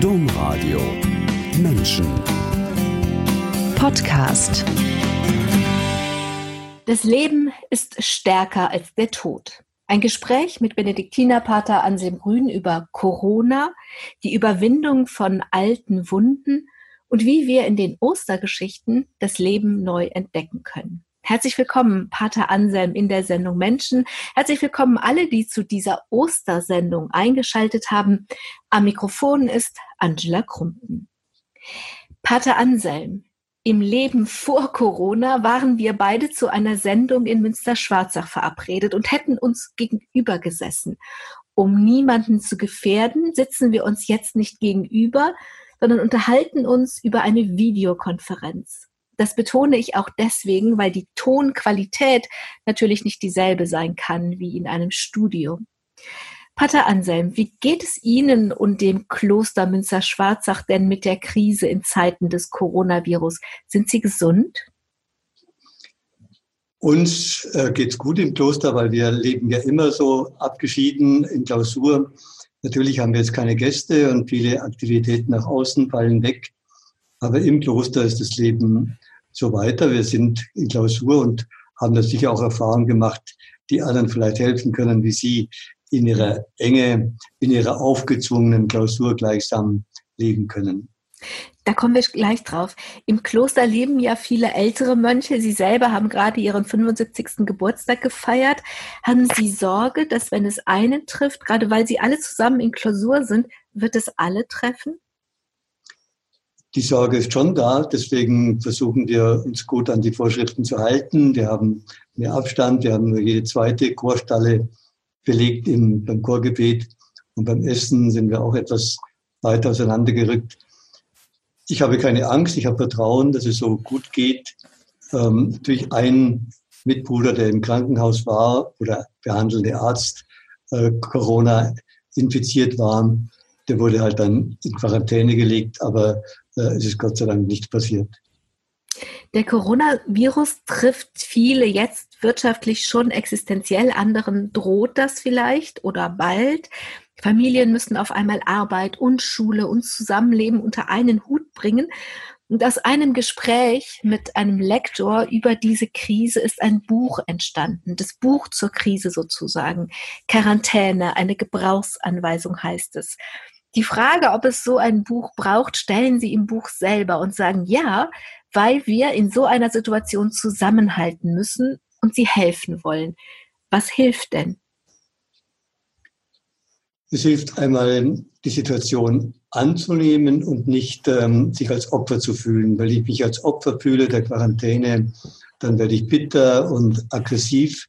Domradio Menschen Podcast Das Leben ist stärker als der Tod. Ein Gespräch mit Benediktinerpater Anselm Grün über Corona, die Überwindung von alten Wunden und wie wir in den Ostergeschichten das Leben neu entdecken können. Herzlich willkommen, Pater Anselm in der Sendung Menschen. Herzlich willkommen alle, die zu dieser Ostersendung eingeschaltet haben. Am Mikrofon ist Angela Krumpen. Pater Anselm, im Leben vor Corona waren wir beide zu einer Sendung in Münster-Schwarzach verabredet und hätten uns gegenüber gesessen. Um niemanden zu gefährden, sitzen wir uns jetzt nicht gegenüber, sondern unterhalten uns über eine Videokonferenz. Das betone ich auch deswegen, weil die Tonqualität natürlich nicht dieselbe sein kann wie in einem Studio. Pater Anselm, wie geht es Ihnen und dem Kloster Münster-Schwarzach denn mit der Krise in Zeiten des Coronavirus? Sind Sie gesund? Uns äh, geht es gut im Kloster, weil wir leben ja immer so abgeschieden in Klausur. Natürlich haben wir jetzt keine Gäste und viele Aktivitäten nach außen fallen weg. Aber im Kloster ist das Leben so weiter. Wir sind in Klausur und haben da sicher auch Erfahrungen gemacht, die anderen vielleicht helfen können, wie sie in ihrer Enge, in ihrer aufgezwungenen Klausur gleichsam leben können. Da kommen wir gleich drauf. Im Kloster leben ja viele ältere Mönche. Sie selber haben gerade ihren 75. Geburtstag gefeiert. Haben Sie Sorge, dass wenn es einen trifft, gerade weil Sie alle zusammen in Klausur sind, wird es alle treffen? Die Sorge ist schon da. Deswegen versuchen wir uns gut an die Vorschriften zu halten. Wir haben mehr Abstand. Wir haben nur jede zweite Chorstalle belegt im, beim Chorgebet. Und beim Essen sind wir auch etwas weiter auseinandergerückt. Ich habe keine Angst, ich habe Vertrauen, dass es so gut geht. Ähm, durch einen Mitbruder, der im Krankenhaus war oder behandelnde Arzt, äh, Corona infiziert war, der wurde halt dann in Quarantäne gelegt, aber es ist Gott sei Dank nicht passiert. Der Coronavirus trifft viele jetzt wirtschaftlich schon existenziell, anderen droht das vielleicht oder bald. Familien müssen auf einmal Arbeit und Schule und Zusammenleben unter einen Hut bringen. Und aus einem Gespräch mit einem Lektor über diese Krise ist ein Buch entstanden, das Buch zur Krise sozusagen. Quarantäne, eine Gebrauchsanweisung heißt es. Die Frage, ob es so ein Buch braucht, stellen Sie im Buch selber und sagen ja, weil wir in so einer Situation zusammenhalten müssen und Sie helfen wollen. Was hilft denn? Es hilft einmal, die Situation anzunehmen und nicht ähm, sich als Opfer zu fühlen. Weil ich mich als Opfer fühle der Quarantäne, dann werde ich bitter und aggressiv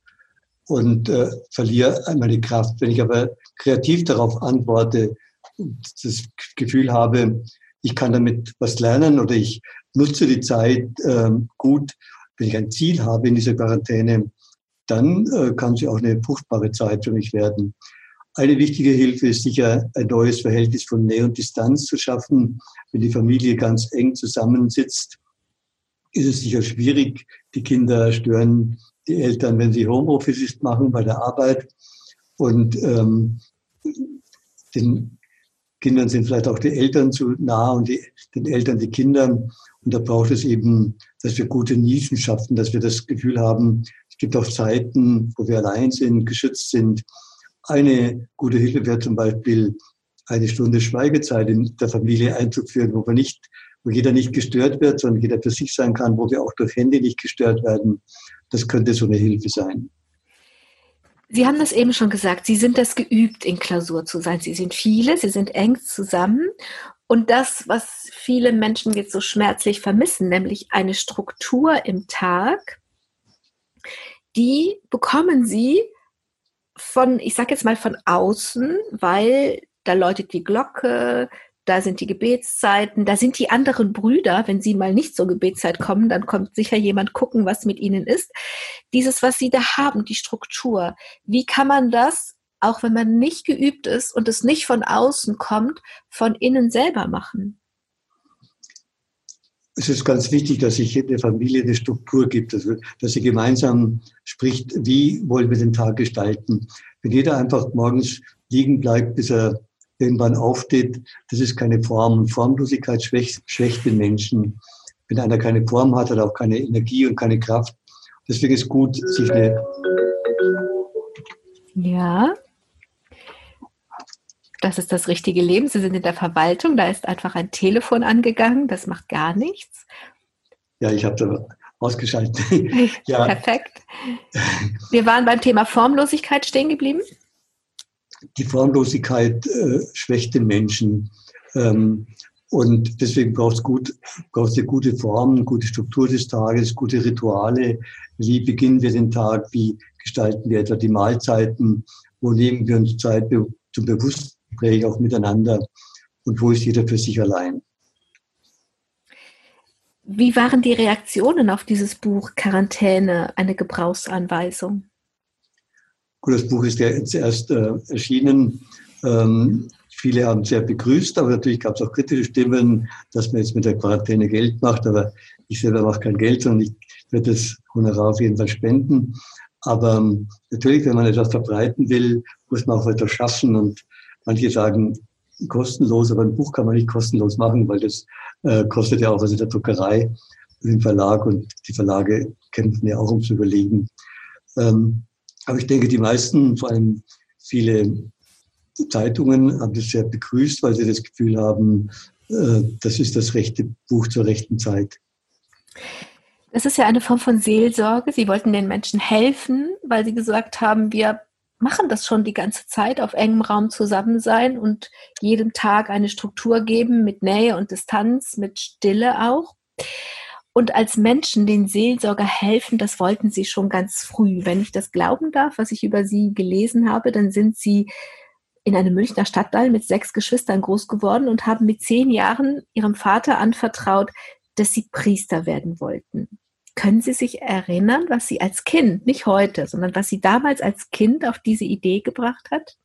und äh, verliere einmal die Kraft. Wenn ich aber kreativ darauf antworte das Gefühl habe, ich kann damit was lernen oder ich nutze die Zeit äh, gut, wenn ich ein Ziel habe in dieser Quarantäne, dann äh, kann sie auch eine fruchtbare Zeit für mich werden. Eine wichtige Hilfe ist sicher, ein neues Verhältnis von Nähe und Distanz zu schaffen. Wenn die Familie ganz eng zusammensitzt, ist es sicher schwierig. Die Kinder stören die Eltern, wenn sie Homeoffice machen bei der Arbeit. Und ähm, den Kindern sind vielleicht auch die Eltern zu nah und die, den Eltern die Kinder. Und da braucht es eben, dass wir gute Nischen schaffen, dass wir das Gefühl haben, es gibt auch Zeiten, wo wir allein sind, geschützt sind, eine gute Hilfe wäre zum Beispiel eine Stunde Schweigezeit in der Familie einzuführen, wo wir nicht, wo jeder nicht gestört wird, sondern jeder für sich sein kann, wo wir auch durch Handy nicht gestört werden. Das könnte so eine Hilfe sein. Sie haben das eben schon gesagt, Sie sind das geübt, in Klausur zu sein. Sie sind viele, Sie sind eng zusammen. Und das, was viele Menschen jetzt so schmerzlich vermissen, nämlich eine Struktur im Tag, die bekommen Sie von, ich sag jetzt mal von außen, weil da läutet die Glocke, da sind die Gebetszeiten, da sind die anderen Brüder. Wenn sie mal nicht zur Gebetszeit kommen, dann kommt sicher jemand gucken, was mit ihnen ist. Dieses, was sie da haben, die Struktur. Wie kann man das, auch wenn man nicht geübt ist und es nicht von außen kommt, von innen selber machen? es ist ganz wichtig, dass sich der Familie eine Struktur gibt, also, dass sie gemeinsam spricht, wie wollen wir den Tag gestalten. Wenn jeder einfach morgens liegen bleibt, bis er irgendwann aufsteht, das ist keine Form. Formlosigkeit schwächt, schwächt den Menschen. Wenn einer keine Form hat, hat er auch keine Energie und keine Kraft. Deswegen ist gut, sich eine. Ja. Das ist das richtige Leben. Sie sind in der Verwaltung, da ist einfach ein Telefon angegangen, das macht gar nichts. Ja, ich habe da ausgeschaltet. ja. Perfekt. Wir waren beim Thema Formlosigkeit stehen geblieben. Die Formlosigkeit äh, schwächt den Menschen. Ähm, und deswegen braucht es gut, braucht eine gute Form, gute Struktur des Tages, gute Rituale. Wie beginnen wir den Tag? Wie gestalten wir etwa die Mahlzeiten? Wo nehmen wir uns Zeit zum Bewusstgespräch auch miteinander? Und wo ist jeder für sich allein? Wie waren die Reaktionen auf dieses Buch Quarantäne, eine Gebrauchsanweisung? Das Buch ist ja jetzt erst äh, erschienen. Ähm, viele haben es sehr begrüßt, aber natürlich gab es auch kritische Stimmen, dass man jetzt mit der Quarantäne Geld macht. Aber ich selber mache kein Geld, sondern ich werde das Honorar auf jeden Fall spenden. Aber ähm, natürlich, wenn man etwas verbreiten will, muss man auch etwas schaffen. Und manche sagen, kostenlos, aber ein Buch kann man nicht kostenlos machen, weil das äh, kostet ja auch was in der Druckerei, im Verlag und die Verlage kämpfen ja auch ums Überlegen. Ähm, aber ich denke, die meisten, vor allem viele Zeitungen, haben das sehr begrüßt, weil sie das Gefühl haben, äh, das ist das rechte Buch zur rechten Zeit. Das ist ja eine Form von Seelsorge. Sie wollten den Menschen helfen, weil sie gesagt haben, wir machen das schon die ganze Zeit, auf engem Raum zusammen sein und jedem Tag eine Struktur geben mit Nähe und Distanz, mit Stille auch. Und als Menschen den Seelsorger helfen, das wollten sie schon ganz früh. Wenn ich das glauben darf, was ich über sie gelesen habe, dann sind sie in einem Münchner Stadtteil mit sechs Geschwistern groß geworden und haben mit zehn Jahren ihrem Vater anvertraut, dass sie Priester werden wollten. Können Sie sich erinnern, was Sie als Kind, nicht heute, sondern was Sie damals als Kind auf diese Idee gebracht hat?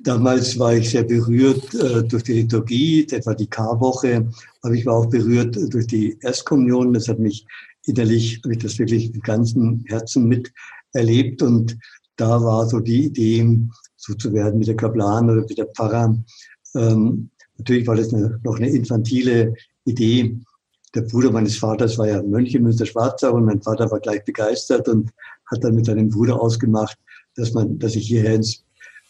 Damals war ich sehr berührt äh, durch die Liturgie, etwa die Karwoche, aber ich war auch berührt durch die Erstkommunion. Das hat mich innerlich, habe ich das wirklich mit ganzem Herzen miterlebt und da war so die Idee, so zu werden wie der Kaplan oder wie der Pfarrer. Ähm, natürlich war das eine, noch eine infantile Idee, der Bruder meines Vaters war ja Mönch in Münster-Schwarzach und mein Vater war gleich begeistert und hat dann mit seinem Bruder ausgemacht, dass man, dass ich hierher ins,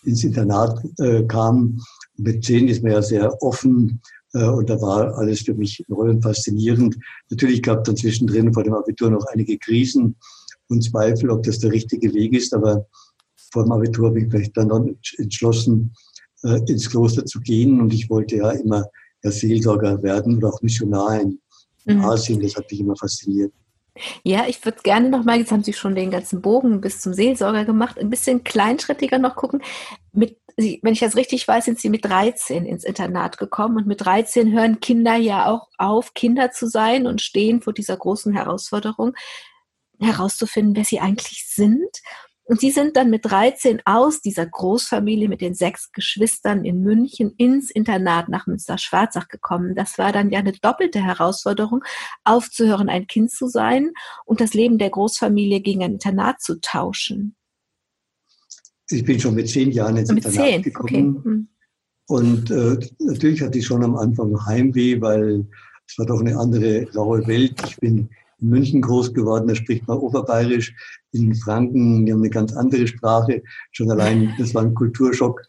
ins Internat äh, kam. Mit zehn ist man ja sehr offen äh, und da war alles für mich neu und faszinierend. Natürlich gab es dann zwischendrin vor dem Abitur noch einige Krisen und Zweifel, ob das der richtige Weg ist, aber vor dem Abitur habe ich mich dann noch entschlossen, äh, ins Kloster zu gehen und ich wollte ja immer ja, Seelsorger werden oder auch Missionar in mhm. Asien. Das hat mich immer fasziniert. Ja, ich würde gerne nochmal, jetzt haben Sie schon den ganzen Bogen bis zum Seelsorger gemacht, ein bisschen kleinschrittiger noch gucken. Mit, wenn ich das richtig weiß, sind Sie mit 13 ins Internat gekommen und mit 13 hören Kinder ja auch auf, Kinder zu sein und stehen vor dieser großen Herausforderung, herauszufinden, wer sie eigentlich sind und sie sind dann mit 13 aus dieser Großfamilie mit den sechs Geschwistern in München ins Internat nach Münster-Schwarzach gekommen. Das war dann ja eine doppelte Herausforderung, aufzuhören, ein Kind zu sein und das Leben der Großfamilie gegen ein Internat zu tauschen. Ich bin schon mit zehn Jahren ins mit Internat zehn. gekommen. Okay. Hm. Und äh, natürlich hatte ich schon am Anfang Heimweh, weil es war doch eine andere raue Welt. Ich bin in München groß geworden, da spricht man Oberbayerisch. In Franken, die haben eine ganz andere Sprache. Schon allein, das war ein Kulturschock.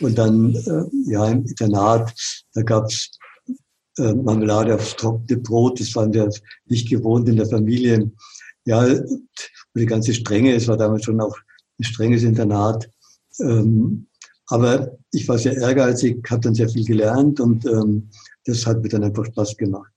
Und dann, äh, ja, im Internat, da gab's äh, Marmelade aufs trockene Brot. Das waren wir nicht gewohnt in der Familie. Ja, und die ganze Strenge, es war damals schon auch ein strenges Internat. Ähm, aber ich war sehr ehrgeizig, habe dann sehr viel gelernt und ähm, das hat mir dann einfach Spaß gemacht.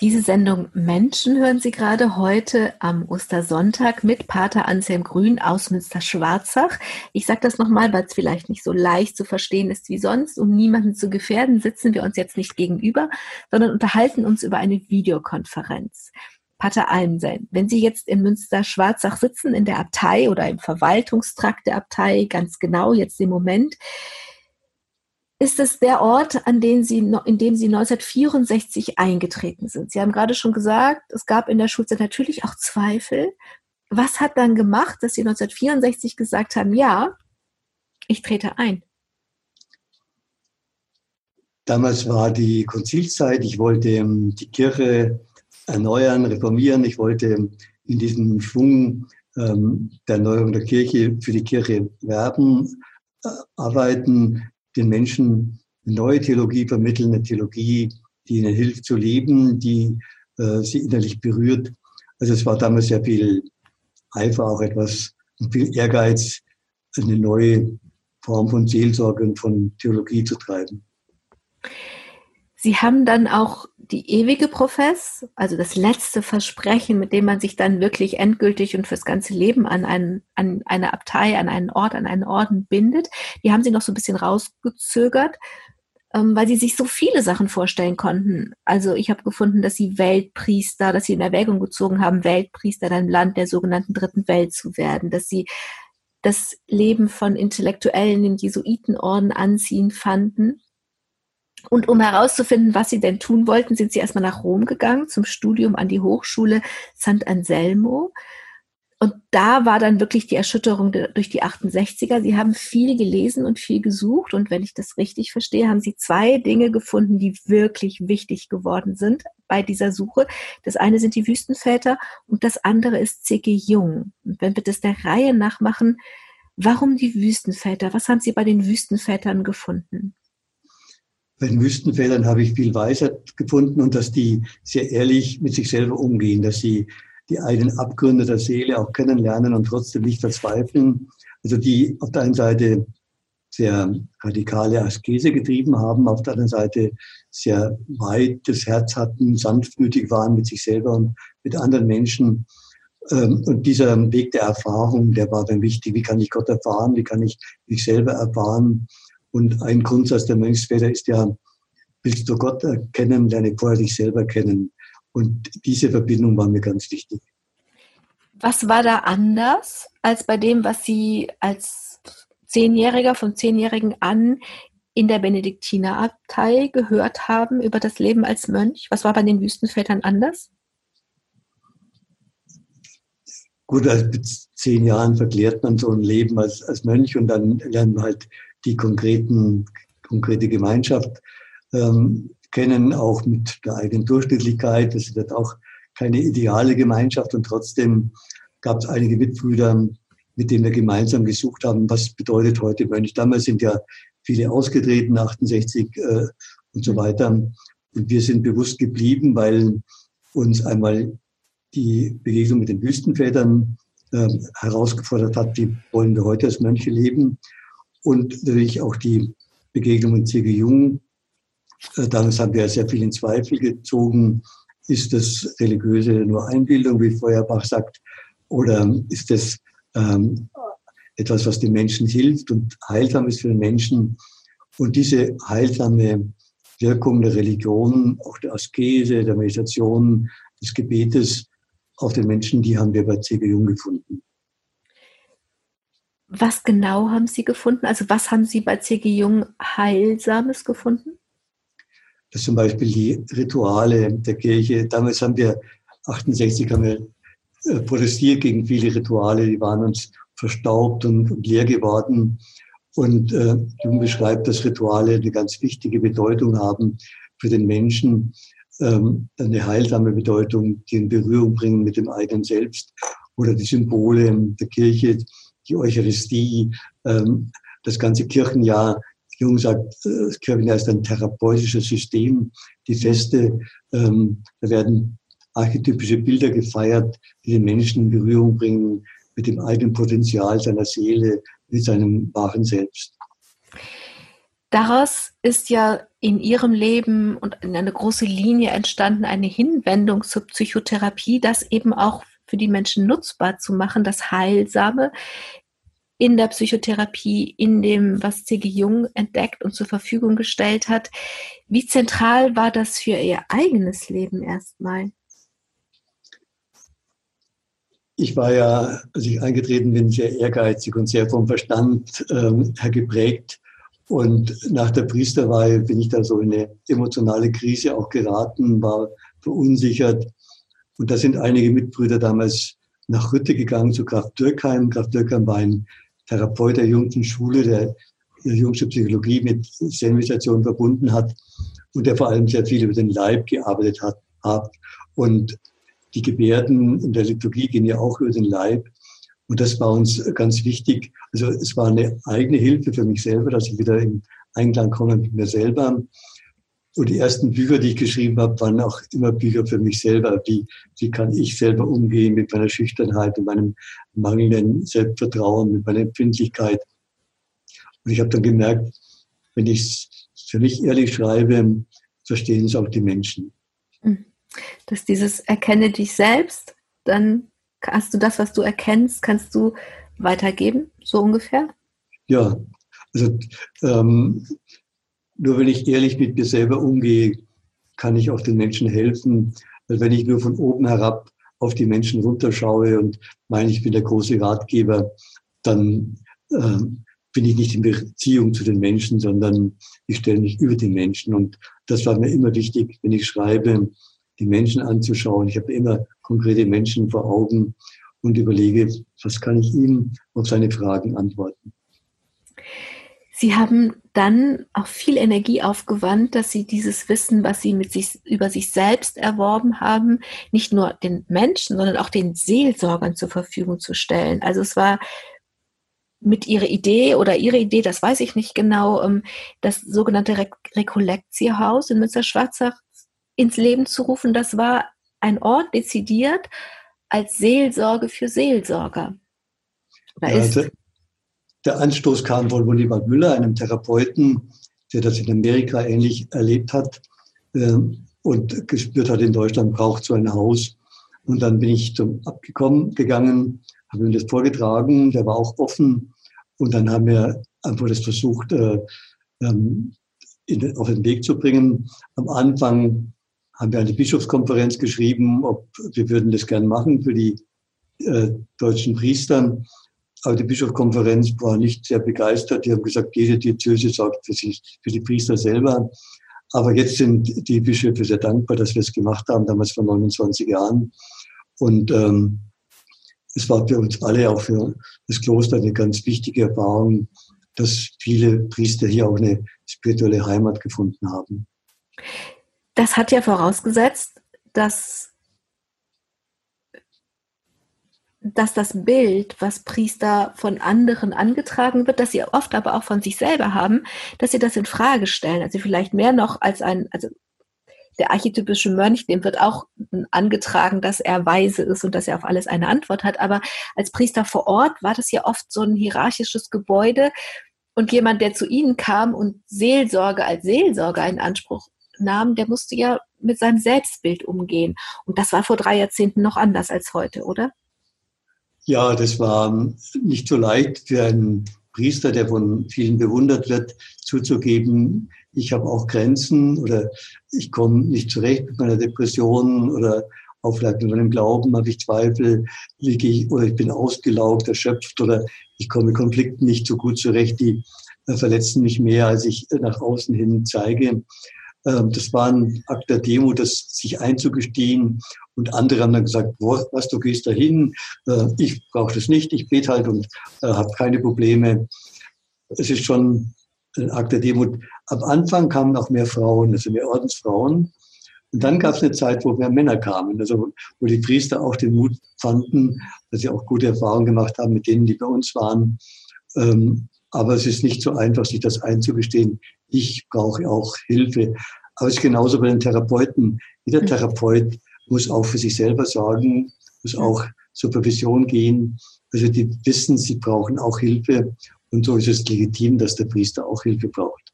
Diese Sendung Menschen hören Sie gerade heute am Ostersonntag mit Pater Anselm Grün aus Münster-Schwarzach. Ich sage das nochmal, weil es vielleicht nicht so leicht zu verstehen ist wie sonst. Um niemanden zu gefährden, sitzen wir uns jetzt nicht gegenüber, sondern unterhalten uns über eine Videokonferenz. Pater Almsen, wenn Sie jetzt in Münster-Schwarzach sitzen, in der Abtei oder im Verwaltungstrakt der Abtei, ganz genau jetzt im Moment, ist es der Ort, an den Sie, in dem Sie 1964 eingetreten sind. Sie haben gerade schon gesagt, es gab in der Schulzeit natürlich auch Zweifel. Was hat dann gemacht, dass Sie 1964 gesagt haben, ja, ich trete ein? damals war die Konzilszeit. Ich wollte ähm, die Kirche erneuern, reformieren. Ich wollte in diesem Schwung ähm, der Erneuerung der Kirche für die Kirche werben, äh, arbeiten, den Menschen eine neue Theologie vermitteln, eine Theologie, die ihnen hilft zu leben, die äh, sie innerlich berührt. Also es war damals sehr viel Eifer, auch etwas viel Ehrgeiz, eine neue Form von Seelsorge und von Theologie zu treiben. Sie haben dann auch die ewige Profess, also das letzte Versprechen, mit dem man sich dann wirklich endgültig und fürs ganze Leben an, einen, an eine Abtei, an einen Ort, an einen Orden bindet. Die haben Sie noch so ein bisschen rausgezögert, ähm, weil Sie sich so viele Sachen vorstellen konnten. Also ich habe gefunden, dass Sie Weltpriester, dass Sie in Erwägung gezogen haben, Weltpriester in einem Land der sogenannten Dritten Welt zu werden, dass Sie das Leben von Intellektuellen im Jesuitenorden anziehen fanden und um herauszufinden, was sie denn tun wollten, sind sie erstmal nach Rom gegangen zum Studium an die Hochschule St. Anselmo. Und da war dann wirklich die Erschütterung durch die 68er. Sie haben viel gelesen und viel gesucht. Und wenn ich das richtig verstehe, haben Sie zwei Dinge gefunden, die wirklich wichtig geworden sind bei dieser Suche. Das eine sind die Wüstenväter und das andere ist C.G. Jung. Und wenn wir das der Reihe nachmachen, warum die Wüstenväter? Was haben Sie bei den Wüstenvätern gefunden? Bei den Wüstenvätern habe ich viel Weisheit gefunden und dass die sehr ehrlich mit sich selber umgehen, dass sie die eigenen Abgründe der Seele auch kennenlernen und trotzdem nicht verzweifeln. Also die auf der einen Seite sehr radikale Askese getrieben haben, auf der anderen Seite sehr weites Herz hatten, sanftmütig waren mit sich selber und mit anderen Menschen. Ähm, und dieser Weg der Erfahrung, der war dann wichtig. Wie kann ich Gott erfahren? Wie kann ich mich selber erfahren? Und ein Grundsatz der Mönchsväter ist ja, willst du Gott erkennen, lerne vorher dich selber kennen. Und diese Verbindung war mir ganz wichtig. Was war da anders als bei dem, was Sie als Zehnjähriger von Zehnjährigen an in der Benediktinerabtei gehört haben über das Leben als Mönch? Was war bei den Wüstenvätern anders? Gut, also mit zehn Jahren verklärt man so ein Leben als, als Mönch und dann lernt man halt die konkreten, konkrete Gemeinschaft ähm, kennen, auch mit der eigenen Durchschnittlichkeit. Das ist auch keine ideale Gemeinschaft und trotzdem gab es einige Mitbrüder, mit denen wir gemeinsam gesucht haben, was bedeutet heute Mönch. Damals sind ja viele ausgetreten, 68 äh, und so weiter. Und wir sind bewusst geblieben, weil uns einmal die Begegnung mit den Wüstenvätern äh, herausgefordert hat, wie wollen wir heute als Mönche leben. Und natürlich auch die Begegnung mit C.G. Jung, äh, damals haben wir sehr viel in Zweifel gezogen. Ist das religiöse nur Einbildung, wie Feuerbach sagt, oder ist das ähm, etwas, was den Menschen hilft und heilsam ist für den Menschen? Und diese heilsame Wirkung der Religion, auch der Askese, der Meditation, des Gebetes auf den Menschen, die haben wir bei C.G. Jung gefunden. Was genau haben Sie gefunden? Also was haben Sie bei C.G. Jung Heilsames gefunden? Das zum Beispiel die Rituale der Kirche. Damals haben wir, 68 haben wir äh, protestiert gegen viele Rituale, die waren uns verstaubt und, und leer geworden. Und äh, Jung beschreibt, dass Rituale eine ganz wichtige Bedeutung haben für den Menschen, ähm, eine heilsame Bedeutung, die in Berührung bringen mit dem eigenen Selbst oder die Symbole der Kirche, die Eucharistie, ähm, das ganze Kirchenjahr Jung sagt, äh, das Kirchenjahr ist ein therapeutisches System. Die Feste, ähm, da werden archetypische Bilder gefeiert, die den Menschen in Berührung bringen mit dem eigenen Potenzial seiner Seele, mit seinem wahren Selbst. Daraus ist ja in Ihrem Leben und in eine große Linie entstanden, eine Hinwendung zur Psychotherapie, das eben auch für die Menschen nutzbar zu machen, das Heilsame in der Psychotherapie, in dem, was C.G. Jung entdeckt und zur Verfügung gestellt hat. Wie zentral war das für Ihr eigenes Leben erstmal? Ich war ja, als ich eingetreten bin, sehr ehrgeizig und sehr vom Verstand ähm, her geprägt. Und nach der Priesterweihe bin ich da so in eine emotionale Krise auch geraten, war verunsichert. Und da sind einige Mitbrüder damals nach Rütte gegangen zu Graf Dürkheim. Graf Dürkheim war ein Therapeut der jüngsten Schule, der jüngste Psychologie mit Zen-Meditation verbunden hat und der vor allem sehr viel über den Leib gearbeitet hat. Und die Gebärden in der Liturgie gehen ja auch über den Leib. Und das war uns ganz wichtig. Also es war eine eigene Hilfe für mich selber, dass ich wieder in Einklang komme mit mir selber. Und die ersten Bücher, die ich geschrieben habe, waren auch immer Bücher für mich selber. Wie, wie kann ich selber umgehen mit meiner Schüchternheit, mit meinem mangelnden Selbstvertrauen, mit meiner Empfindlichkeit. Und ich habe dann gemerkt, wenn ich es für mich ehrlich schreibe, verstehen es auch die Menschen. Hm. Dass dieses Erkenne dich selbst, dann hast du das, was du erkennst, kannst du weitergeben, so ungefähr? Ja, also ähm, nur wenn ich ehrlich mit mir selber umgehe, kann ich auch den Menschen helfen. Weil wenn ich nur von oben herab auf die Menschen runterschaue und meine, ich bin der große Ratgeber, dann äh, bin ich nicht in Beziehung zu den Menschen, sondern ich stelle mich über den Menschen. Und das war mir immer wichtig, wenn ich schreibe, die Menschen anzuschauen. Ich habe immer konkrete Menschen vor Augen und überlege, was kann ich ihm auf seine Fragen antworten. Sie haben dann auch viel Energie aufgewandt, dass Sie dieses Wissen, was Sie mit sich, über sich selbst erworben haben, nicht nur den Menschen, sondern auch den Seelsorgern zur Verfügung zu stellen. Also es war mit ihrer Idee oder ihre Idee, das weiß ich nicht genau, ähm, das sogenannte Re Rekollektierhaus in Münster-Schwarzach ins Leben zu rufen. Das war ein Ort dezidiert als Seelsorge für Seelsorger. Oder ja, ist, der Anstoß kam von Wolfgang Müller, einem Therapeuten, der das in Amerika ähnlich erlebt hat äh, und gespürt hat, in Deutschland braucht so ein Haus. Und dann bin ich zum Abgekommen gegangen, habe ihm das vorgetragen, der war auch offen. Und dann haben wir einfach das versucht, äh, ähm, in, auf den Weg zu bringen. Am Anfang haben wir eine Bischofskonferenz geschrieben, ob wir würden das gern machen für die äh, deutschen Priester. Aber die Bischofskonferenz war nicht sehr begeistert. Die haben gesagt, jede Diözese sagt für sich, für die Priester selber. Aber jetzt sind die Bischöfe sehr dankbar, dass wir es gemacht haben, damals vor 29 Jahren. Und ähm, es war für uns alle, auch für das Kloster, eine ganz wichtige Erfahrung, dass viele Priester hier auch eine spirituelle Heimat gefunden haben. Das hat ja vorausgesetzt, dass dass das Bild, was Priester von anderen angetragen wird, dass sie oft aber auch von sich selber haben, dass sie das in Frage stellen. Also vielleicht mehr noch als ein, also der archetypische Mönch, dem wird auch angetragen, dass er weise ist und dass er auf alles eine Antwort hat. Aber als Priester vor Ort war das ja oft so ein hierarchisches Gebäude. Und jemand, der zu ihnen kam und Seelsorge als Seelsorger in Anspruch nahm, der musste ja mit seinem Selbstbild umgehen. Und das war vor drei Jahrzehnten noch anders als heute, oder? Ja, das war nicht so leicht für einen Priester, der von vielen bewundert wird, zuzugeben, ich habe auch Grenzen oder ich komme nicht zurecht mit meiner Depression oder auch vielleicht mit meinem Glauben habe ich Zweifel, liege ich oder ich bin ausgelaugt, erschöpft oder ich komme mit Konflikten nicht so gut zurecht, die äh, verletzen mich mehr, als ich nach außen hin zeige. Ähm, das war ein Akt der Demo, das sich einzugestehen. Und andere haben dann gesagt, was, du gehst dahin, äh, ich brauche das nicht, ich bete halt und äh, habe keine Probleme. Es ist schon ein Akt der Demut. Am Anfang kamen auch mehr Frauen, also mehr Ordensfrauen. Und dann gab es eine Zeit, wo mehr Männer kamen, also wo die Priester auch den Mut fanden, dass sie auch gute Erfahrungen gemacht haben mit denen, die bei uns waren. Ähm, aber es ist nicht so einfach, sich das einzugestehen. Ich brauche auch Hilfe. Aber es ist genauso bei den Therapeuten. Jeder mhm. Therapeut muss auch für sich selber sorgen, muss auch Supervision gehen. Also die wissen, sie brauchen auch Hilfe. Und so ist es legitim, dass der Priester auch Hilfe braucht.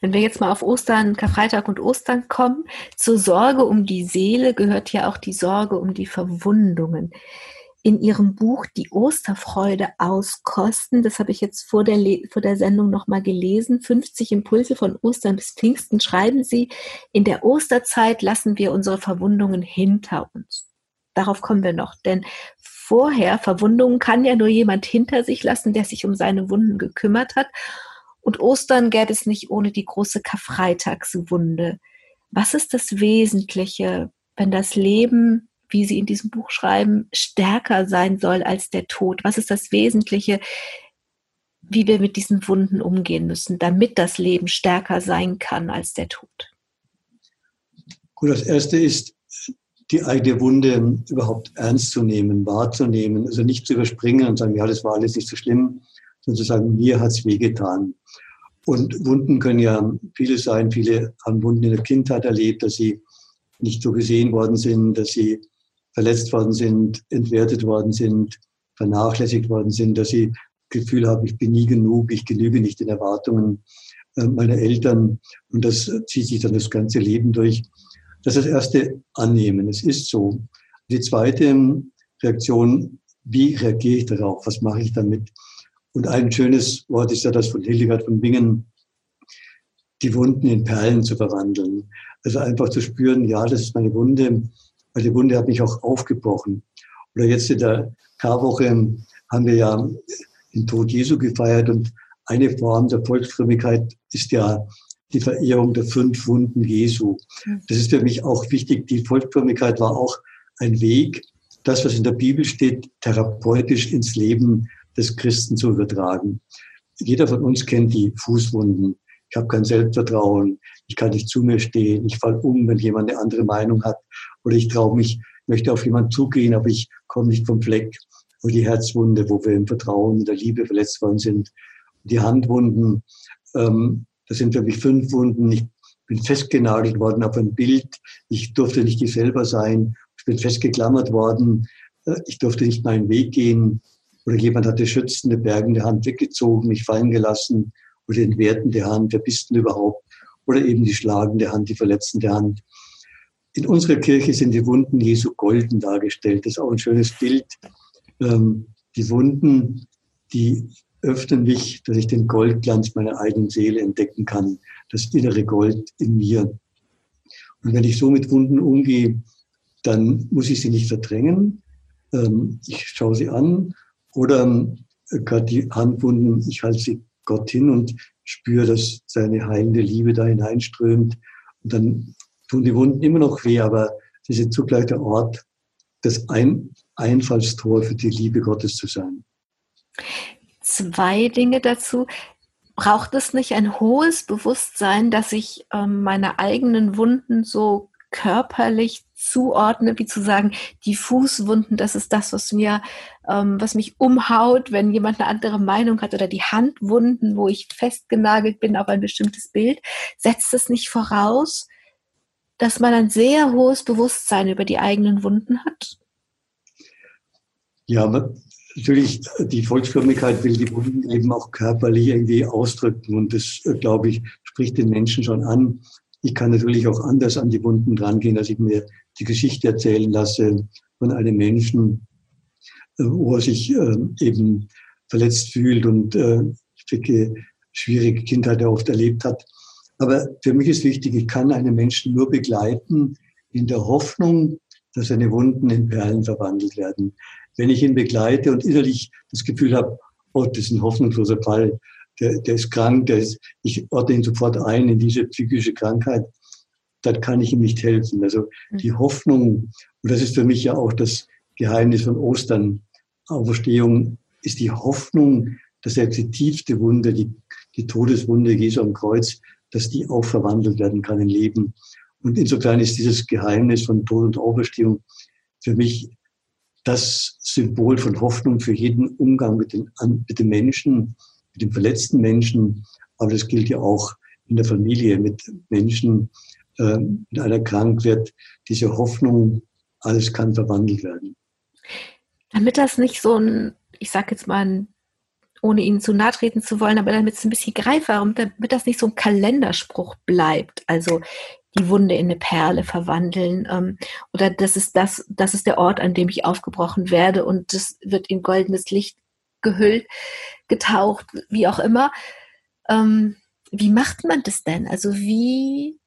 Wenn wir jetzt mal auf Ostern, Karfreitag und Ostern kommen, zur Sorge um die Seele gehört ja auch die Sorge um die Verwundungen in ihrem Buch Die Osterfreude auskosten. Das habe ich jetzt vor der, vor der Sendung nochmal gelesen. 50 Impulse von Ostern bis Pfingsten schreiben sie. In der Osterzeit lassen wir unsere Verwundungen hinter uns. Darauf kommen wir noch, denn vorher, Verwundungen kann ja nur jemand hinter sich lassen, der sich um seine Wunden gekümmert hat. Und Ostern gäbe es nicht ohne die große Karfreitagswunde. Was ist das Wesentliche, wenn das Leben wie Sie in diesem Buch schreiben, stärker sein soll als der Tod? Was ist das Wesentliche wie wir mit diesen Wunden umgehen müssen, damit das Leben stärker sein kann als der Tod? Gut, das Erste ist, die eigene Wunde überhaupt ernst zu nehmen, wahrzunehmen, also nicht zu überspringen und sagen, ja, das war alles nicht so schlimm, sondern zu sagen, mir hat's wehgetan. Und Wunden können ja viele sein. Viele haben Wunden in der Kindheit erlebt, dass sie nicht so gesehen worden sind, dass sie verletzt worden sind, entwertet worden sind, vernachlässigt worden sind, dass sie Gefühl haben, ich bin nie genug, ich genüge nicht den Erwartungen äh, meiner Eltern. Und das zieht sich dann das ganze Leben durch. Das ist das erste Annehmen. Es ist so. Die zweite Reaktion, wie reagiere ich darauf? Was mache ich damit? Und ein schönes Wort ist ja das von Hildegard von Bingen, die Wunden in Perlen zu verwandeln. Also einfach zu spüren, ja, das ist meine Wunde, weil die Wunde hat mich auch aufgebrochen. Oder jetzt in der Karwoche haben wir ja den Tod Jesu gefeiert und eine Form der Volksfrömmigkeit ist ja die Verehrung der fünf Wunden Jesu. Das ist für mich auch wichtig. Die Volksfrömmigkeit war auch ein Weg, das, was in der Bibel steht, therapeutisch ins Leben des Christen zu übertragen. Jeder von uns kennt die Fußwunden. Ich habe kein Selbstvertrauen, ich kann nicht zu mir stehen, ich falle um, wenn jemand eine andere Meinung hat oder ich traue mich, möchte auf jemanden zugehen, aber ich komme nicht vom Fleck. Oder die Herzwunde, wo wir im Vertrauen, in der Liebe verletzt worden sind. Die Handwunden, ähm, das sind für mich fünf Wunden. Ich bin festgenagelt worden auf ein Bild. Ich durfte nicht ich selber sein. Ich bin festgeklammert worden. Äh, ich durfte nicht meinen Weg gehen. Oder jemand hat die schützende, bergende Hand weggezogen, mich fallen gelassen. Oder die entwertende Hand, wer bist du überhaupt? Oder eben die schlagende Hand, die verletzende Hand. In unserer Kirche sind die Wunden Jesu golden dargestellt. Das ist auch ein schönes Bild. Ähm, die Wunden, die öffnen mich, dass ich den Goldglanz meiner eigenen Seele entdecken kann, das innere Gold in mir. Und wenn ich so mit Wunden umgehe, dann muss ich sie nicht verdrängen. Ähm, ich schaue sie an oder äh, gerade die Handwunden, ich halte sie Gott hin und spüre, dass seine heilende Liebe da hineinströmt. Und dann tun die Wunden immer noch weh, aber sie sind zugleich der Ort, das Ein Einfallstor für die Liebe Gottes zu sein. Zwei Dinge dazu. Braucht es nicht ein hohes Bewusstsein, dass ich ähm, meine eigenen Wunden so körperlich zuordne, wie zu sagen, die Fußwunden, das ist das, was mir, ähm, was mich umhaut, wenn jemand eine andere Meinung hat, oder die Handwunden, wo ich festgenagelt bin auf ein bestimmtes Bild, setzt es nicht voraus, dass man ein sehr hohes Bewusstsein über die eigenen Wunden hat? Ja, natürlich, die Volksfrömmigkeit will die Wunden eben auch körperlich irgendwie ausdrücken und das, äh, glaube ich, spricht den Menschen schon an. Ich kann natürlich auch anders an die Wunden rangehen, dass ich mir die Geschichte erzählen lasse von einem Menschen, äh, wo er sich äh, eben verletzt fühlt und schwierige Kindheit er oft erlebt hat. Aber für mich ist wichtig, ich kann einen Menschen nur begleiten in der Hoffnung, dass seine Wunden in Perlen verwandelt werden. Wenn ich ihn begleite und innerlich das Gefühl habe, oh, das ist ein hoffnungsloser Fall, der, der ist krank, der ist, ich ordne ihn sofort ein in diese psychische Krankheit, dann kann ich ihm nicht helfen. Also mhm. die Hoffnung, und das ist für mich ja auch das Geheimnis von Ostern, Auferstehung, ist die Hoffnung, dass selbst die tiefste Wunde, die, die Todeswunde Jesu am Kreuz, dass die auch verwandelt werden kann in Leben. Und insofern ist dieses Geheimnis von Tod und Auferstehung für mich das Symbol von Hoffnung für jeden Umgang mit den, mit den Menschen, mit den verletzten Menschen. Aber das gilt ja auch in der Familie mit Menschen, äh, wenn einer krank wird. Diese Hoffnung, alles kann verwandelt werden. Damit das nicht so ein, ich sage jetzt mal ein ohne ihnen zu nahe treten zu wollen, aber damit es ein bisschen greifbar damit das nicht so ein Kalenderspruch bleibt. Also die Wunde in eine Perle verwandeln. Ähm, oder das ist das, das ist der Ort, an dem ich aufgebrochen werde und das wird in goldenes Licht gehüllt, getaucht, wie auch immer. Ähm, wie macht man das denn? Also wie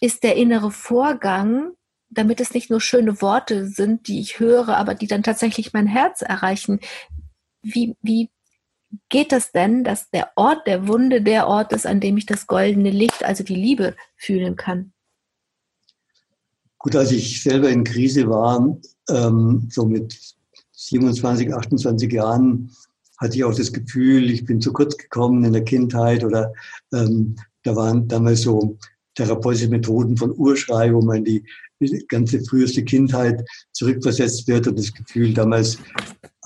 ist der innere Vorgang, damit es nicht nur schöne Worte sind, die ich höre, aber die dann tatsächlich mein Herz erreichen? Wie, wie geht das denn, dass der Ort der Wunde der Ort ist, an dem ich das goldene Licht, also die Liebe, fühlen kann? Gut, als ich selber in Krise war, ähm, so mit 27, 28 Jahren, hatte ich auch das Gefühl, ich bin zu kurz gekommen in der Kindheit oder ähm, da waren damals so therapeutische Methoden von Urschrei, wo man die, ganze früheste Kindheit zurückversetzt wird und das Gefühl damals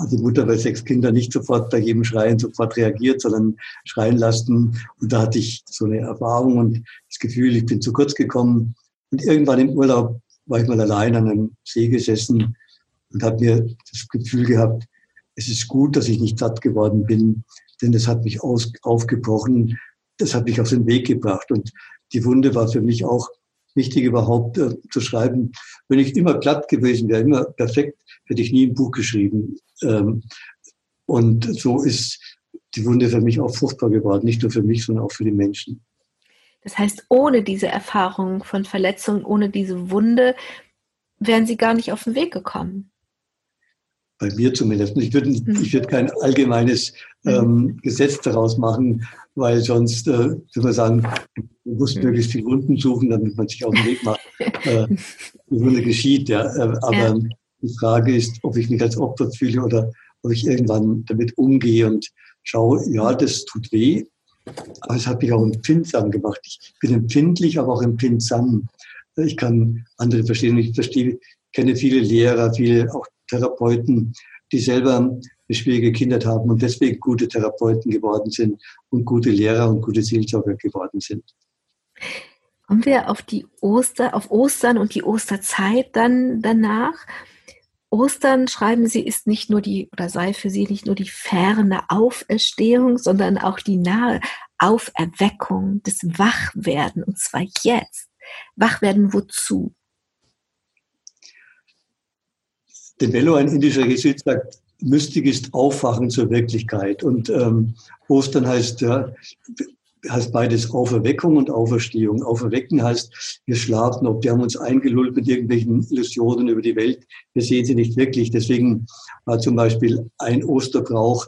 die Mutter bei sechs Kindern nicht sofort bei jedem Schreien sofort reagiert, sondern schreien lassen. Und da hatte ich so eine Erfahrung und das Gefühl, ich bin zu kurz gekommen. Und irgendwann im Urlaub war ich mal allein an einem See gesessen und habe mir das Gefühl gehabt, es ist gut, dass ich nicht satt geworden bin, denn das hat mich aus, aufgebrochen, das hat mich auf den Weg gebracht. Und die Wunde war für mich auch wichtig überhaupt äh, zu schreiben. Wenn ich immer glatt gewesen wäre, immer perfekt, hätte ich nie ein Buch geschrieben. Ähm, und so ist die Wunde für mich auch fruchtbar geworden, nicht nur für mich, sondern auch für die Menschen. Das heißt, ohne diese Erfahrung von Verletzung, ohne diese Wunde, wären Sie gar nicht auf den Weg gekommen. Bei mir zumindest. Ich würde, ich würde kein allgemeines mhm. ähm, Gesetz daraus machen, weil sonst, äh, würde man sagen, man muss mhm. möglichst viel Wunden suchen, damit man sich auf den Weg macht. äh, die Wunde geschieht, ja. Äh, aber ja. die Frage ist, ob ich mich als Opfer fühle oder ob ich irgendwann damit umgehe und schaue, ja, das tut weh, aber es hat mich auch empfindsam gemacht. Ich bin empfindlich, aber auch empfindsam. Ich kann andere verstehen. Ich verstehe, kenne viele Lehrer, viele auch Therapeuten, die selber schwierige Kindheit haben und deswegen gute Therapeuten geworden sind und gute Lehrer und gute Seelsorger geworden sind. Kommen wir auf die Oster, auf Ostern und die Osterzeit dann danach. Ostern, schreiben Sie, ist nicht nur die, oder sei für Sie nicht nur die ferne Auferstehung, sondern auch die nahe Auferweckung, des Wachwerden, und zwar jetzt. Wachwerden wozu? De Bello, ein indischer Jesuit, sagt, Mystik ist Aufwachen zur Wirklichkeit. Und ähm, Ostern heißt, ja, heißt beides Auferweckung und Auferstehung. Auferwecken heißt, wir schlafen ob, wir haben uns eingelullt mit irgendwelchen Illusionen über die Welt. Wir sehen sie nicht wirklich. Deswegen war zum Beispiel ein Osterbrauch,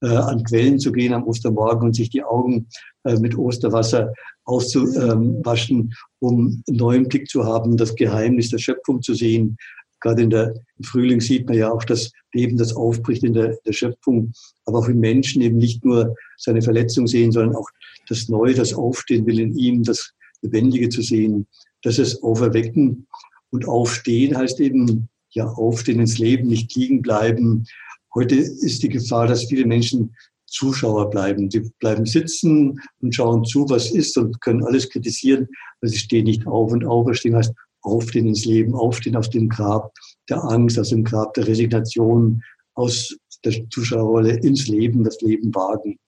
äh, an Quellen zu gehen am Ostermorgen und sich die Augen äh, mit Osterwasser auszuwaschen, um einen neuen Blick zu haben, das Geheimnis der Schöpfung zu sehen. Gerade in der, im Frühling sieht man ja auch das Leben, das aufbricht in der, der Schöpfung, aber auch im Menschen eben nicht nur seine Verletzung sehen, sondern auch das Neue, das Aufstehen will in ihm, das Lebendige zu sehen. Das ist Auferwecken. Und Aufstehen heißt eben, ja, aufstehen ins Leben, nicht liegen bleiben. Heute ist die Gefahr, dass viele Menschen Zuschauer bleiben. Sie bleiben sitzen und schauen zu, was ist und können alles kritisieren, aber sie stehen nicht auf. Und auferstehen heißt aufstehen ins Leben, aufstehen aus dem Grab der Angst, aus dem Grab der Resignation, aus der Zuschauerrolle ins Leben, das Leben wagen.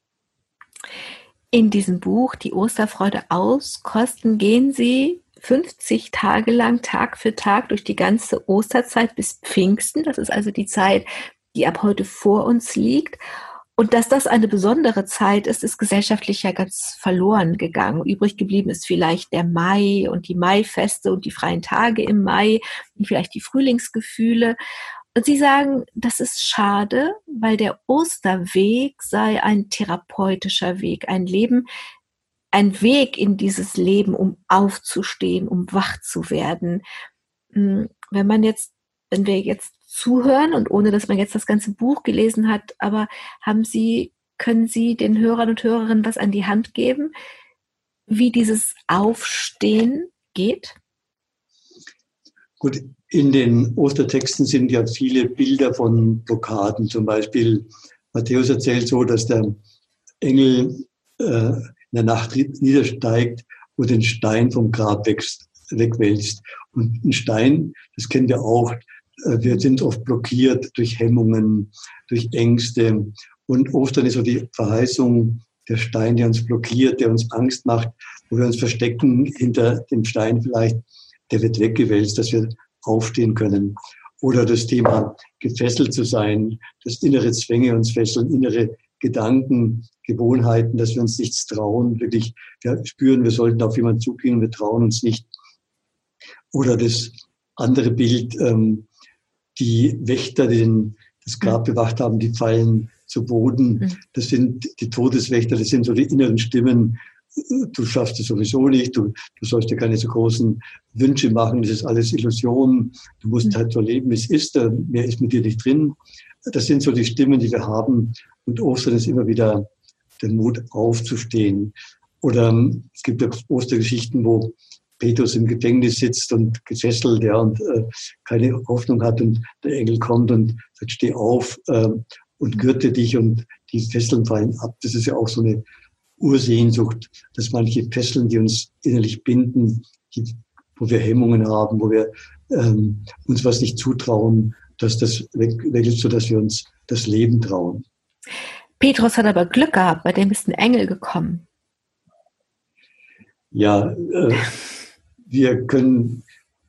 In diesem Buch Die Osterfreude auskosten gehen Sie 50 Tage lang Tag für Tag durch die ganze Osterzeit bis Pfingsten. Das ist also die Zeit, die ab heute vor uns liegt. Und dass das eine besondere Zeit ist, ist gesellschaftlich ja ganz verloren gegangen. Übrig geblieben ist vielleicht der Mai und die Maifeste und die freien Tage im Mai und vielleicht die Frühlingsgefühle. Und sie sagen, das ist schade, weil der Osterweg sei ein therapeutischer Weg, ein Leben, ein Weg in dieses Leben, um aufzustehen, um wach zu werden. Hm, wenn man jetzt, wenn wir jetzt zuhören und ohne dass man jetzt das ganze Buch gelesen hat, aber haben Sie, können Sie den Hörern und Hörerinnen was an die Hand geben, wie dieses Aufstehen geht? Gut, in den Ostertexten sind ja viele Bilder von Blockaden. Zum Beispiel Matthäus erzählt so, dass der Engel äh, in der Nacht niedersteigt und den Stein vom Grab wegwälzt. Und ein Stein, das kennen wir auch, wir sind oft blockiert durch Hemmungen, durch Ängste. Und Ostern ist so die Verheißung, der Stein, der uns blockiert, der uns Angst macht, wo wir uns verstecken hinter dem Stein vielleicht, der wird weggewälzt, dass wir aufstehen können. Oder das Thema gefesselt zu sein, dass innere Zwänge uns fesseln, innere Gedanken, Gewohnheiten, dass wir uns nichts trauen, wirklich wir spüren, wir sollten auf jemanden zugehen, wir trauen uns nicht. Oder das andere Bild, ähm, die Wächter, die den, das Grab bewacht haben, die fallen zu Boden. Mhm. Das sind die Todeswächter, das sind so die inneren Stimmen, du schaffst es sowieso nicht, du, du sollst dir keine so großen Wünsche machen, das ist alles Illusion, du musst mhm. halt so leben, wie es ist, mehr ist mit dir nicht drin. Das sind so die Stimmen, die wir haben. Und Ostern ist immer wieder der Mut aufzustehen. Oder ähm, es gibt ja Ostergeschichten, wo Petrus im Gefängnis sitzt und gefesselt, ja, und äh, keine Hoffnung hat und der Engel kommt und sagt, steh auf äh, und gürte dich und die Fesseln fallen ab. Das ist ja auch so eine Ursehnsucht, dass manche Fesseln, die uns innerlich binden, die, wo wir Hemmungen haben, wo wir ähm, uns was nicht zutrauen, dass das weg, weg ist, sodass wir uns das Leben trauen. Petrus hat aber Glück gehabt, bei dem ist ein Engel gekommen. Ja, äh, wir können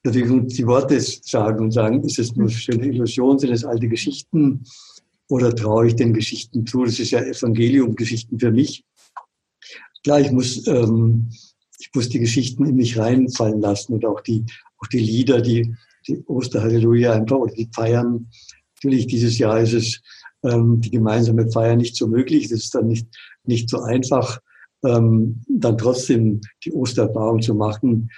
natürlich die Worte sagen und sagen, ist es nur schöne Illusion, sind es alte Geschichten oder traue ich den Geschichten zu? Das ist ja Evangelium-Geschichten für mich. Klar, ich muss, ähm, ich muss die Geschichten in mich reinfallen lassen und auch die, auch die Lieder, die, die Osterhalleluja einfach oder die Feiern. Natürlich, dieses Jahr ist es ähm, die gemeinsame Feier nicht so möglich. Das ist dann nicht, nicht so einfach, ähm, dann trotzdem die Ostererfahrung zu machen.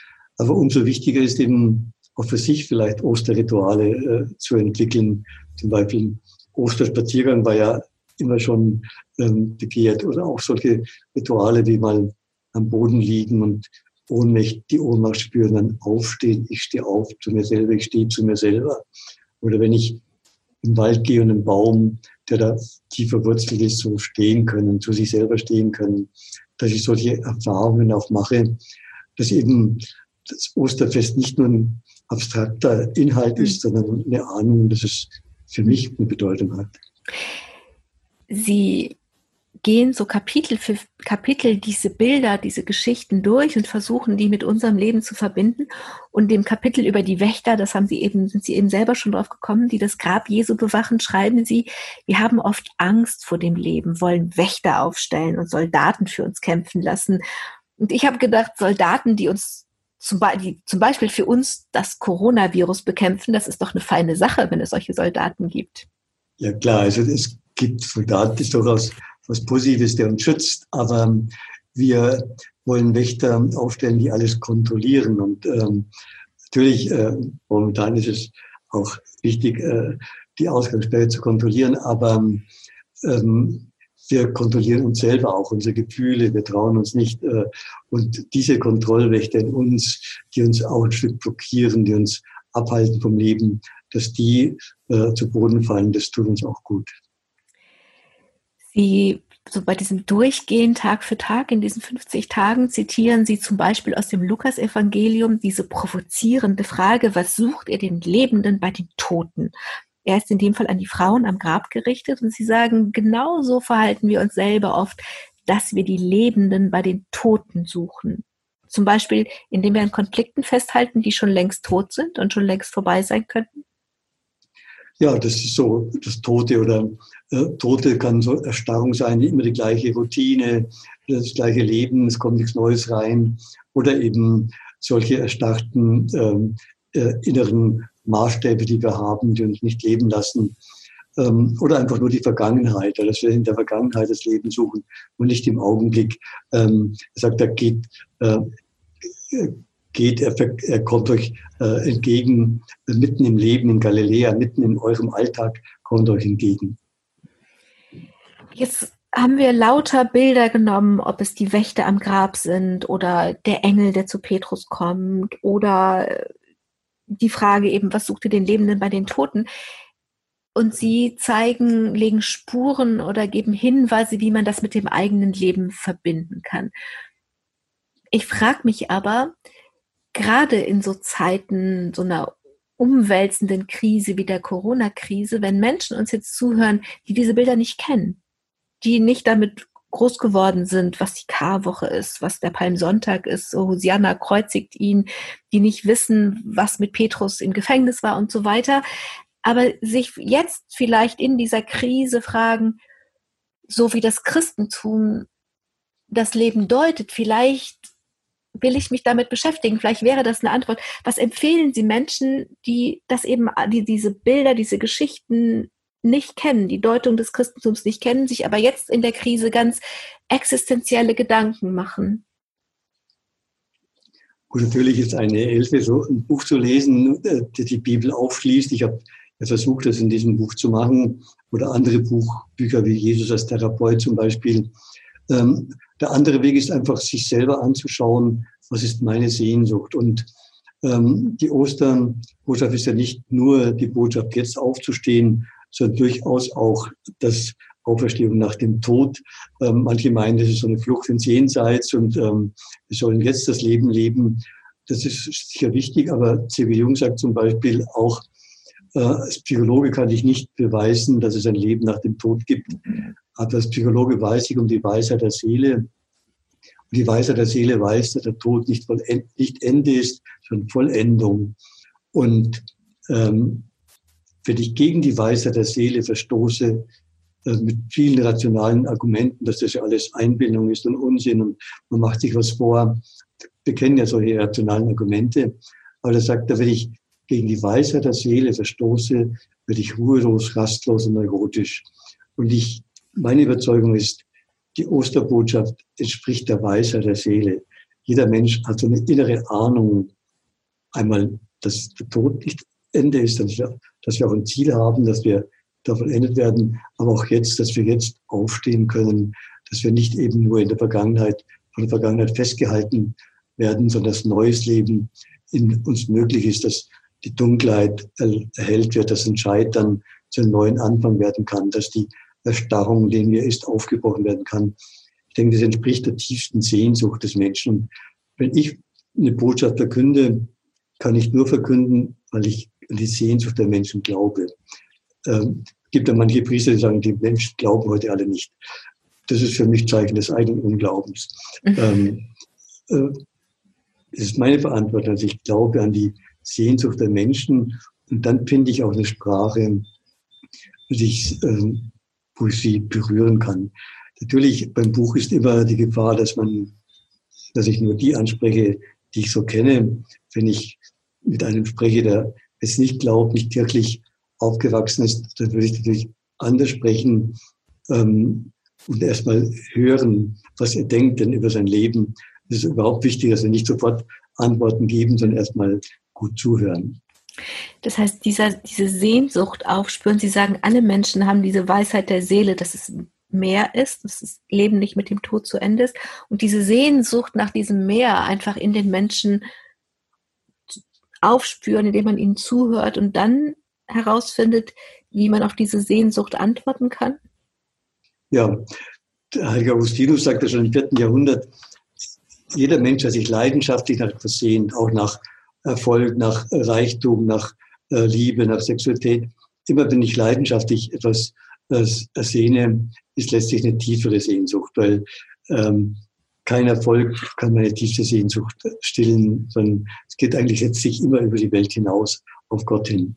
Aber umso wichtiger ist eben auch für sich vielleicht Osterrituale äh, zu entwickeln. Zum Beispiel Osterspaziergang war ja immer schon ähm, begehrt oder auch solche Rituale wie mal am Boden liegen und Ohnmächt, die Ohnmacht spüren, dann aufstehen, ich stehe auf zu mir selber, ich stehe zu mir selber. Oder wenn ich im Wald gehe und einen Baum, der da tief verwurzelt ist, so stehen können, zu sich selber stehen können, dass ich solche Erfahrungen auch mache, dass eben das Osterfest nicht nur ein abstrakter Inhalt ist, mhm. sondern eine Ahnung, dass es für mich eine Bedeutung hat. Sie gehen so Kapitel für Kapitel diese Bilder, diese Geschichten durch und versuchen, die mit unserem Leben zu verbinden. Und dem Kapitel über die Wächter, das haben Sie eben, sind Sie eben selber schon drauf gekommen, die das Grab Jesu bewachen, schreiben Sie, wir haben oft Angst vor dem Leben, wollen Wächter aufstellen und Soldaten für uns kämpfen lassen. Und ich habe gedacht, Soldaten, die uns zum, Be zum Beispiel für uns das Coronavirus bekämpfen, das ist doch eine feine Sache, wenn es solche Soldaten gibt. Ja klar, also es gibt Soldaten, das ist durchaus was Positives, der uns schützt, aber wir wollen Wächter aufstellen, die alles kontrollieren. Und ähm, natürlich, äh, momentan ist es auch wichtig, äh, die Ausgangssperre zu kontrollieren, aber ähm, wir kontrollieren uns selber auch, unsere Gefühle, wir trauen uns nicht. Äh, und diese Kontrollwächter in uns, die uns auch ein Stück blockieren, die uns abhalten vom Leben, dass die äh, zu Boden fallen, das tut uns auch gut. Sie, so bei diesem Durchgehen Tag für Tag, in diesen 50 Tagen, zitieren Sie zum Beispiel aus dem Lukasevangelium diese provozierende Frage, was sucht ihr den Lebenden bei den Toten? Er ist in dem Fall an die Frauen am Grab gerichtet und sie sagen, genauso verhalten wir uns selber oft, dass wir die Lebenden bei den Toten suchen. Zum Beispiel, indem wir an Konflikten festhalten, die schon längst tot sind und schon längst vorbei sein könnten? Ja, das ist so, das Tote oder äh, Tote kann so Erstarrung sein, immer die gleiche Routine, das gleiche Leben, es kommt nichts Neues rein. Oder eben solche erstarrten ähm, äh, inneren Maßstäbe, die wir haben, die uns nicht leben lassen. Ähm, oder einfach nur die Vergangenheit, dass wir in der Vergangenheit das Leben suchen und nicht im Augenblick. Ähm, er sagt, da geht, äh, geht er, er kommt euch äh, entgegen, äh, mitten im Leben in Galiläa, mitten in eurem Alltag kommt euch entgegen. Jetzt haben wir lauter Bilder genommen, ob es die Wächter am Grab sind oder der Engel, der zu Petrus kommt oder die Frage eben, was sucht ihr den Lebenden bei den Toten? Und sie zeigen, legen Spuren oder geben Hinweise, wie man das mit dem eigenen Leben verbinden kann. Ich frage mich aber, gerade in so Zeiten, so einer umwälzenden Krise wie der Corona-Krise, wenn Menschen uns jetzt zuhören, die diese Bilder nicht kennen, die nicht damit groß geworden sind, was die Karwoche ist, was der Palmsonntag ist, so Hosianna kreuzigt ihn, die nicht wissen, was mit Petrus im Gefängnis war und so weiter, aber sich jetzt vielleicht in dieser Krise fragen, so wie das Christentum das Leben deutet, vielleicht will ich mich damit beschäftigen, vielleicht wäre das eine Antwort. Was empfehlen Sie Menschen, die das eben, die diese Bilder, diese Geschichten nicht kennen, die Deutung des Christentums nicht kennen, sich aber jetzt in der Krise ganz existenzielle Gedanken machen. Und natürlich ist eine Hilfe, so ein Buch zu lesen, äh, das die Bibel aufschließt. Ich habe versucht, das in diesem Buch zu machen. Oder andere Buchbücher wie Jesus als Therapeut zum Beispiel. Ähm, der andere Weg ist einfach, sich selber anzuschauen, was ist meine Sehnsucht. Und ähm, die Osternbotschaft ist ja nicht nur die Botschaft, jetzt aufzustehen, sondern durchaus auch das Auferstehung nach dem Tod. Ähm, manche meinen, das ist so eine Flucht ins Jenseits und ähm, wir sollen jetzt das Leben leben. Das ist sicher wichtig, aber C.W. Jung sagt zum Beispiel auch, äh, als Psychologe kann ich nicht beweisen, dass es ein Leben nach dem Tod gibt. Aber als Psychologe weiß ich um die Weisheit der Seele. Und die Weisheit der Seele weiß, dass der Tod nicht, Vollend nicht Ende ist, sondern Vollendung. Und ähm, wenn ich gegen die Weisheit der Seele verstoße, äh, mit vielen rationalen Argumenten, dass das ja alles Einbildung ist und Unsinn und man macht sich was vor. Wir kennen ja solche rationalen Argumente. Aber er sagt, wenn ich gegen die Weisheit der Seele verstoße, werde ich ruhelos, rastlos und neurotisch. Und ich, meine Überzeugung ist, die Osterbotschaft entspricht der Weisheit der Seele. Jeder Mensch hat so eine innere Ahnung, einmal, dass der Tod nicht Ende ist, dass wir, dass wir auch ein Ziel haben, dass wir da vollendet werden, aber auch jetzt, dass wir jetzt aufstehen können, dass wir nicht eben nur in der Vergangenheit, von der Vergangenheit festgehalten werden, sondern dass neues Leben in uns möglich ist, dass die Dunkelheit erhellt wird, dass ein Scheitern zu einem neuen Anfang werden kann, dass die Erstarrung, die mir ist, aufgebrochen werden kann. Ich denke, das entspricht der tiefsten Sehnsucht des Menschen. Wenn ich eine Botschaft verkünde, kann ich nur verkünden, weil ich an die Sehnsucht der Menschen glaube. Ähm, gibt ja manche Priester, die sagen, die Menschen glauben heute alle nicht. Das ist für mich Zeichen des eigenen Unglaubens. Mhm. Ähm, äh, es ist meine Verantwortung, dass ich glaube an die Sehnsucht der Menschen. Und dann finde ich auch eine Sprache, die ich, äh, wo ich sie berühren kann. Natürlich, beim Buch ist immer die Gefahr, dass man, dass ich nur die anspreche, die ich so kenne. Wenn ich mit einem spreche, der es nicht glaubt, nicht wirklich aufgewachsen ist, dann würde ich natürlich anders sprechen ähm, und erstmal hören, was er denkt denn über sein Leben. Es ist überhaupt wichtig, dass wir nicht sofort Antworten geben, sondern erstmal gut zuhören. Das heißt, dieser, diese Sehnsucht aufspüren, Sie sagen, alle Menschen haben diese Weisheit der Seele, dass es mehr ist, dass das Leben nicht mit dem Tod zu Ende ist. Und diese Sehnsucht nach diesem Meer einfach in den Menschen aufspüren, indem man ihnen zuhört und dann herausfindet, wie man auf diese Sehnsucht antworten kann? Ja, heilige Augustinus sagte schon im vierten Jahrhundert, jeder Mensch, der sich leidenschaftlich nach etwas sehnt, auch nach Erfolg, nach Reichtum, nach äh, Liebe, nach Sexualität. Immer wenn ich leidenschaftlich etwas äh, sehne, ist letztlich eine tiefere Sehnsucht, weil ähm, kein Erfolg kann meine tiefste Sehnsucht stillen, sondern es geht eigentlich letztlich immer über die Welt hinaus, auf Gott hin.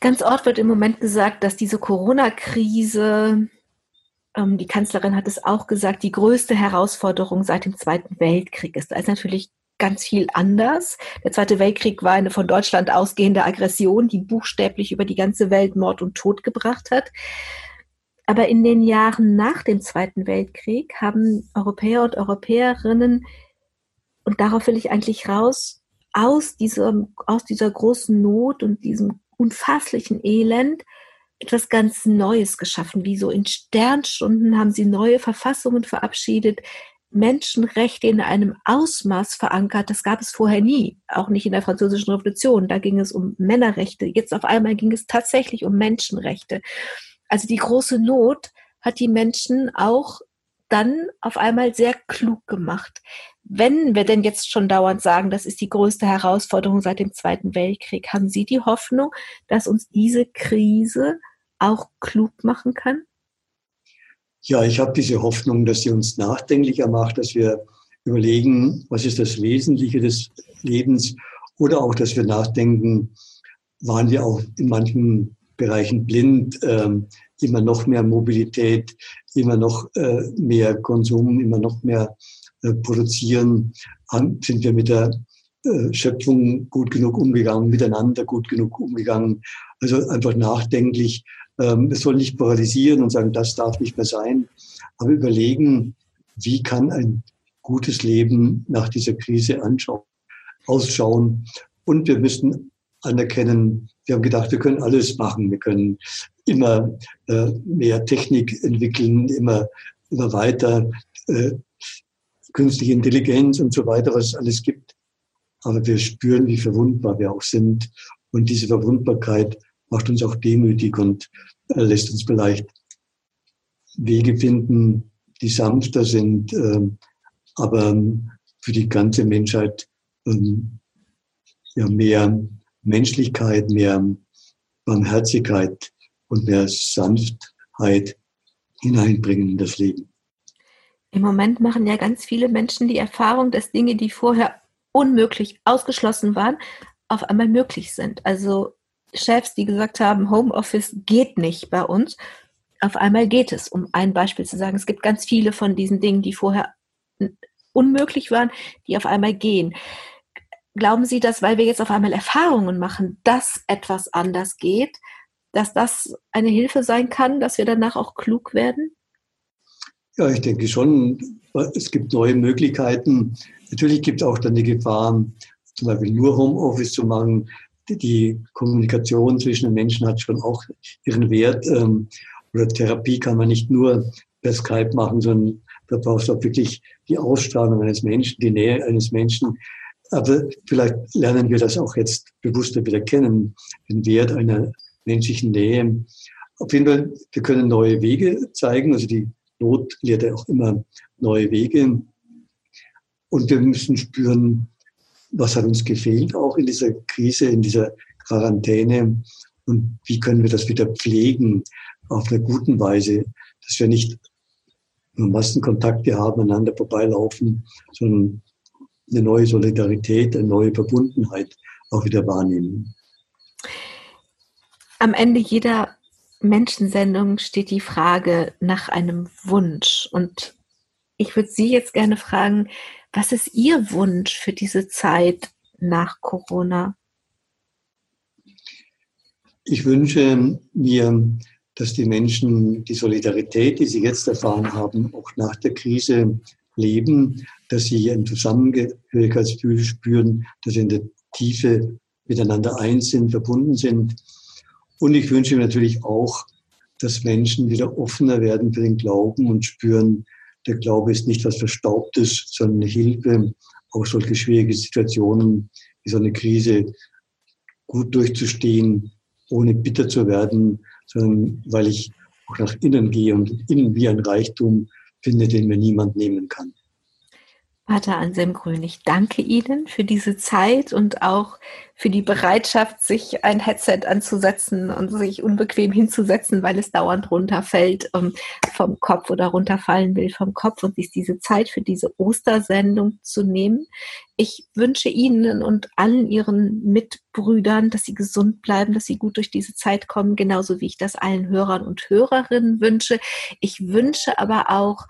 Ganz oft wird im Moment gesagt, dass diese Corona-Krise ähm, die Kanzlerin hat es auch gesagt, die größte Herausforderung seit dem Zweiten Weltkrieg ist. Da ist natürlich ganz viel anders. Der Zweite Weltkrieg war eine von Deutschland ausgehende Aggression, die buchstäblich über die ganze Welt Mord und Tod gebracht hat. Aber in den Jahren nach dem Zweiten Weltkrieg haben Europäer und Europäerinnen, und darauf will ich eigentlich raus, aus, diesem, aus dieser großen Not und diesem unfasslichen Elend etwas ganz Neues geschaffen. Wie so in Sternstunden haben sie neue Verfassungen verabschiedet, Menschenrechte in einem Ausmaß verankert, das gab es vorher nie, auch nicht in der Französischen Revolution. Da ging es um Männerrechte. Jetzt auf einmal ging es tatsächlich um Menschenrechte. Also die große Not hat die Menschen auch dann auf einmal sehr klug gemacht. Wenn wir denn jetzt schon dauernd sagen, das ist die größte Herausforderung seit dem Zweiten Weltkrieg, haben Sie die Hoffnung, dass uns diese Krise auch klug machen kann? Ja, ich habe diese Hoffnung, dass sie uns nachdenklicher macht, dass wir überlegen, was ist das Wesentliche des Lebens oder auch, dass wir nachdenken, waren wir auch in manchen Bereichen blind, äh, immer noch mehr Mobilität, immer noch äh, mehr Konsum, immer noch mehr äh, produzieren, sind wir mit der äh, Schöpfung gut genug umgegangen, miteinander gut genug umgegangen. Also einfach nachdenklich ähm, es soll nicht paralysieren und sagen, das darf nicht mehr sein, aber überlegen, wie kann ein gutes Leben nach dieser Krise anschauen, ausschauen. Und wir müssen anerkennen, wir haben gedacht, wir können alles machen. Wir können immer äh, mehr Technik entwickeln, immer, immer weiter, äh, künstliche Intelligenz und so weiter, was es alles gibt. Aber wir spüren, wie verwundbar wir auch sind. Und diese Verwundbarkeit macht uns auch demütig und äh, lässt uns vielleicht Wege finden, die sanfter sind, äh, aber ähm, für die ganze Menschheit ähm, ja, mehr Menschlichkeit, mehr Barmherzigkeit und mehr Sanftheit hineinbringen in das Leben. Im Moment machen ja ganz viele Menschen die Erfahrung, dass Dinge, die vorher unmöglich ausgeschlossen waren, auf einmal möglich sind. Also Chefs, die gesagt haben, Homeoffice geht nicht bei uns, auf einmal geht es, um ein Beispiel zu sagen. Es gibt ganz viele von diesen Dingen, die vorher unmöglich waren, die auf einmal gehen. Glauben Sie, dass, weil wir jetzt auf einmal Erfahrungen machen, dass etwas anders geht, dass das eine Hilfe sein kann, dass wir danach auch klug werden? Ja, ich denke schon. Es gibt neue Möglichkeiten. Natürlich gibt es auch dann die Gefahr, zum Beispiel nur Homeoffice zu machen. Die Kommunikation zwischen den Menschen hat schon auch ihren Wert. Ähm, oder Therapie kann man nicht nur per Skype machen, sondern da brauchst du auch wirklich die Ausstrahlung eines Menschen, die Nähe eines Menschen. Aber vielleicht lernen wir das auch jetzt bewusster wieder kennen, den Wert einer menschlichen Nähe. Auf jeden Fall, wir können neue Wege zeigen. Also die Not lehrt ja auch immer neue Wege. Und wir müssen spüren, was hat uns gefehlt auch in dieser Krise, in dieser Quarantäne und wie können wir das wieder pflegen auf einer guten Weise, dass wir nicht nur Massenkontakte haben, einander vorbeilaufen, sondern eine neue Solidarität, eine neue Verbundenheit auch wieder wahrnehmen. Am Ende jeder Menschensendung steht die Frage nach einem Wunsch. Und ich würde Sie jetzt gerne fragen, was ist Ihr Wunsch für diese Zeit nach Corona? Ich wünsche mir, dass die Menschen die Solidarität, die sie jetzt erfahren haben, auch nach der Krise leben, dass sie ein Zusammengehörigkeitsgefühl spüren, dass sie in der Tiefe miteinander eins sind, verbunden sind. Und ich wünsche mir natürlich auch, dass Menschen wieder offener werden für den Glauben und spüren, der Glaube ist nicht was Verstaubtes, sondern eine Hilfe, auch solche schwierige Situationen wie so eine Krise gut durchzustehen, ohne bitter zu werden, sondern weil ich auch nach innen gehe und innen wie ein Reichtum finde, den mir niemand nehmen kann. Pater Anselm Grün, ich danke Ihnen für diese Zeit und auch für die Bereitschaft, sich ein Headset anzusetzen und sich unbequem hinzusetzen, weil es dauernd runterfällt ähm, vom Kopf oder runterfallen will vom Kopf und sich diese Zeit für diese Ostersendung zu nehmen. Ich wünsche Ihnen und allen Ihren Mitbrüdern, dass Sie gesund bleiben, dass Sie gut durch diese Zeit kommen, genauso wie ich das allen Hörern und Hörerinnen wünsche. Ich wünsche aber auch,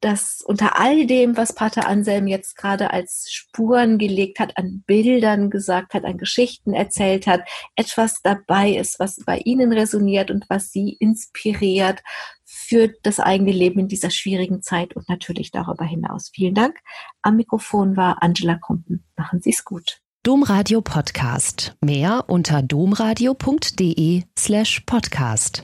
dass unter all dem, was Pater Anselm jetzt gerade als Spuren gelegt hat, an Bildern gesagt hat, an Geschichten erzählt hat, etwas dabei ist, was bei Ihnen resoniert und was Sie inspiriert für das eigene Leben in dieser schwierigen Zeit und natürlich darüber hinaus. Vielen Dank. Am Mikrofon war Angela Kumpen. Machen Sie es gut. Domradio Podcast. Mehr unter domradio.de slash podcast.